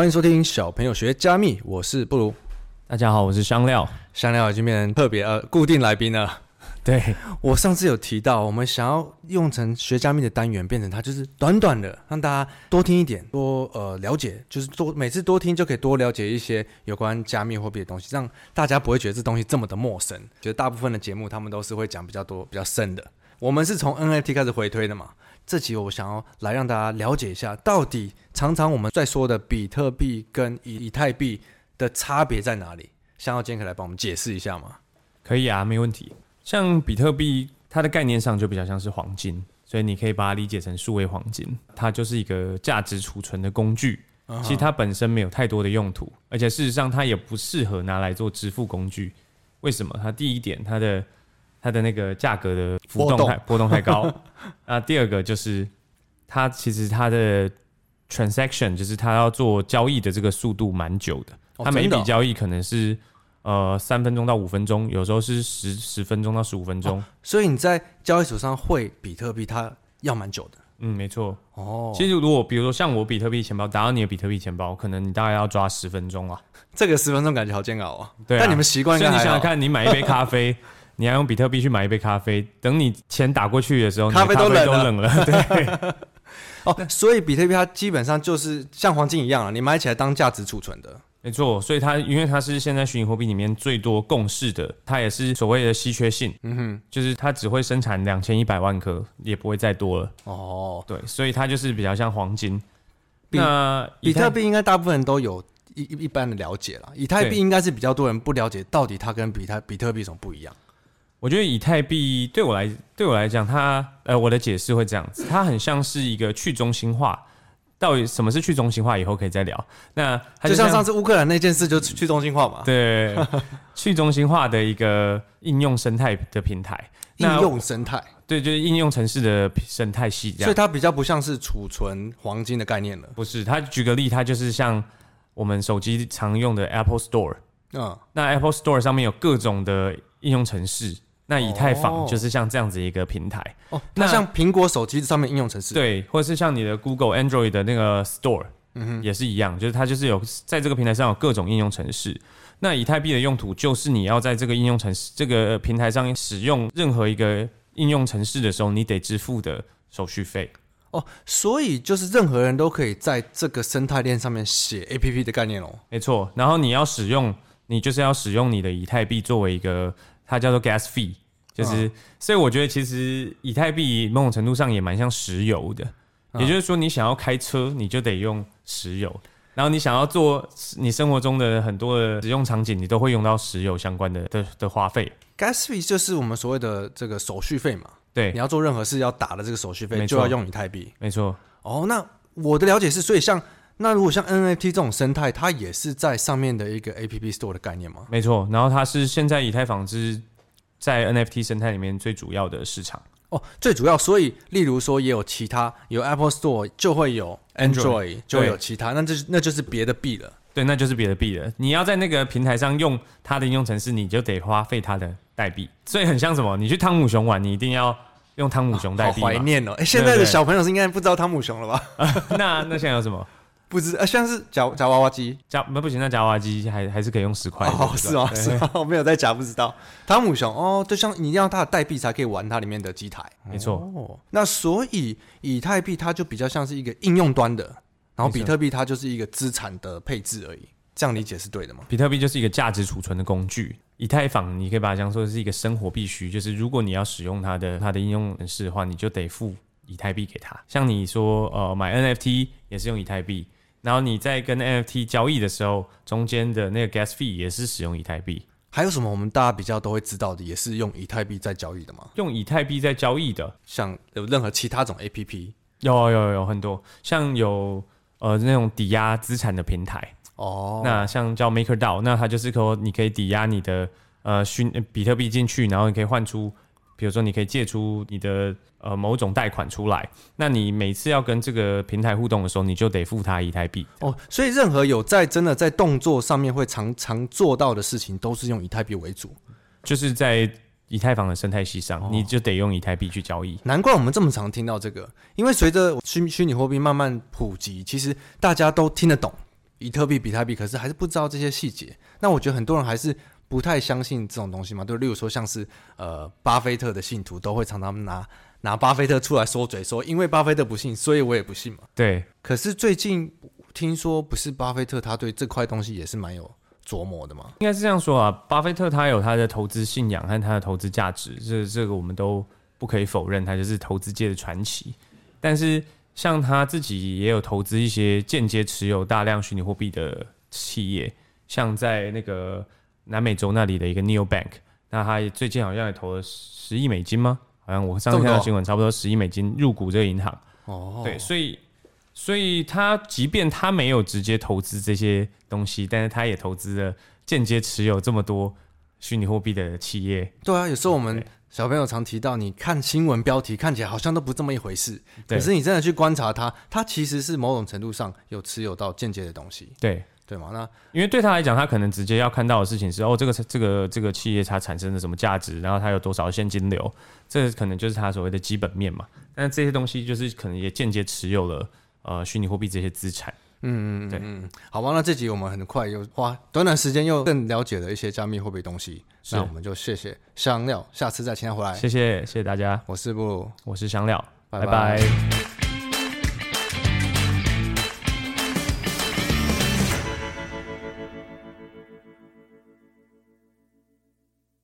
欢迎收听小朋友学加密，我是布鲁。大家好，我是香料。香料已经变成特别呃固定来宾了。对，我上次有提到，我们想要用成学加密的单元，变成它就是短短的，让大家多听一点，多呃了解，就是多每次多听就可以多了解一些有关加密货币的东西，让大家不会觉得这东西这么的陌生。觉得大部分的节目他们都是会讲比较多、比较深的，我们是从 NFT 开始回推的嘛。这集我想要来让大家了解一下，到底常常我们在说的比特币跟以以太币的差别在哪里？想要今天可以来帮我们解释一下吗？可以啊，没问题。像比特币，它的概念上就比较像是黄金，所以你可以把它理解成数位黄金，它就是一个价值储存的工具。其实它本身没有太多的用途，而且事实上它也不适合拿来做支付工具。为什么？它第一点，它的它的那个价格的浮动太波动太高。那第二个就是它其实它的 transaction 就是他要做交易的这个速度蛮久的，他每一笔交易可能是。呃，三分钟到五分钟，有时候是十十分钟到十五分钟。哦，所以你在交易所上汇比特币，它要蛮久的。嗯，没错。哦，其实如果比如说像我比特币钱包打到你的比特币钱包，可能你大概要抓十分钟啊。这个十分钟感觉好煎熬啊。对啊。但你们习惯。所以你想想看，你买一杯咖啡，你要用比特币去买一杯咖啡，等你钱打过去的时候，咖啡都冷了。都冷了。对。哦，所以比特币它基本上就是像黄金一样啊，你买起来当价值储存的。没错，所以它因为它是现在虚拟货币里面最多共识的，它也是所谓的稀缺性，嗯哼，就是它只会生产两千一百万颗，也不会再多了。哦，对，所以它就是比较像黄金。比那比特币应该大部分人都有一一般的了解了，以太币应该是比较多人不了解到底它跟比特比特币有什么不一样。我觉得以太币对我来对我来讲，它呃我的解释会这样子，它很像是一个去中心化。到底什么是去中心化？以后可以再聊。那就像，就像上次乌克兰那件事，就去中心化嘛。对，去中心化的一个应用生态的平台。应用生态，对，就是应用城市的生态系。所以它比较不像是储存黄金的概念了。不是，它举个例，它就是像我们手机常用的 Apple Store。嗯，那 Apple Store 上面有各种的应用程式。那以太坊就是像这样子一个平台哦，那像苹果手机上面应用程式，对，或者是像你的 Google Android 的那个 Store，嗯哼，也是一样，就是它就是有在这个平台上有各种应用程式。那以太币的用途就是你要在这个应用程式这个平台上使用任何一个应用程式的时候，你得支付的手续费哦。所以就是任何人都可以在这个生态链上面写 APP 的概念哦。没错，然后你要使用，你就是要使用你的以太币作为一个。它叫做 gas fee，就是，哦、所以我觉得其实以太币某种程度上也蛮像石油的，哦、也就是说你想要开车，你就得用石油，然后你想要做你生活中的很多的使用场景，你都会用到石油相关的的的花费。gas fee 就是我们所谓的这个手续费嘛，对，你要做任何事要打的这个手续费就要用以太币，没错。哦，那我的了解是，所以像那如果像 NFT 这种生态，它也是在上面的一个 App Store 的概念吗？没错，然后它是现在以太坊之在 NFT 生态里面最主要的市场哦，最主要，所以例如说也有其他，有 Apple Store 就会有 Android，就会有其他，那这是那就是别的币了。对，那就是别的币了。你要在那个平台上用它的应用程式，你就得花费它的代币。所以很像什么？你去汤姆熊玩，你一定要用汤姆熊代币。好怀念哦！哎，现在的小朋友是应该不知道汤姆熊了吧？那那现在有什么？不知，呃，像是夹夹娃娃机，夹那不行，那夹娃娃机还还是可以用十块。哦，是吗？是吗？我 没有在夹，不知道。汤姆熊哦，就像你一定要它的代币才可以玩它里面的机台。没错。哦，那所以以太币它就比较像是一个应用端的，然后比特币它就是一个资产的配置而已。这样理解是对的吗？比特币就是一个价值储存的工具，以太坊你可以把它这样说是一个生活必须，就是如果你要使用它的它的应用程式的话，你就得付以太币给它。像你说呃买 NFT 也是用以太币。然后你在跟 NFT 交易的时候，中间的那个 gas fee 也是使用以太币。还有什么我们大家比较都会知道的，也是用以太币在交易的吗？用以太币在交易的，像有任何其他种 APP？有有有有很多，像有呃那种抵押资产的平台哦。那像叫 MakerDAO，那它就是说你可以抵押你的呃虚比特币进去，然后你可以换出。比如说，你可以借出你的呃某种贷款出来，那你每次要跟这个平台互动的时候，你就得付他以太币哦。所以，任何有在真的在动作上面会常常做到的事情，都是用以太币为主。就是在以太坊的生态系上，哦、你就得用以太币去交易。难怪我们这么常听到这个，因为随着虚虚拟货币慢慢普及，其实大家都听得懂。以特币、比特币，可是还是不知道这些细节。那我觉得很多人还是不太相信这种东西嘛，对，例如说像是呃巴菲特的信徒都会常常拿拿巴菲特出来说嘴，说因为巴菲特不信，所以我也不信嘛。对。可是最近听说不是巴菲特，他对这块东西也是蛮有琢磨的嘛。应该是这样说啊，巴菲特他有他的投资信仰和他的投资价值，这这个我们都不可以否认，他就是投资界的传奇。但是像他自己也有投资一些间接持有大量虚拟货币的企业，像在那个南美洲那里的一个 Neobank，那他最近好像也投了十亿美金吗？好像我上次看到新闻，差不多十亿美金入股这个银行。哦，对，所以所以他即便他没有直接投资这些东西，但是他也投资了间接持有这么多虚拟货币的企业。对啊，有时候我们。小朋友常提到，你看新闻标题看起来好像都不这么一回事，可是你真的去观察它，它其实是某种程度上有持有到间接的东西，对对吗？那因为对他来讲，他可能直接要看到的事情是哦，这个这个这个企业它产生了什么价值，然后它有多少现金流，这可能就是他所谓的基本面嘛。但是这些东西就是可能也间接持有了呃虚拟货币这些资产。嗯嗯嗯，对嗯，好吧，那这集我们很快又花短短时间又更了解了一些加密货币东西，是那我们就谢谢香料，下次再请他回来。谢谢谢谢大家，我是布鲁，我是香料，拜拜。拜拜。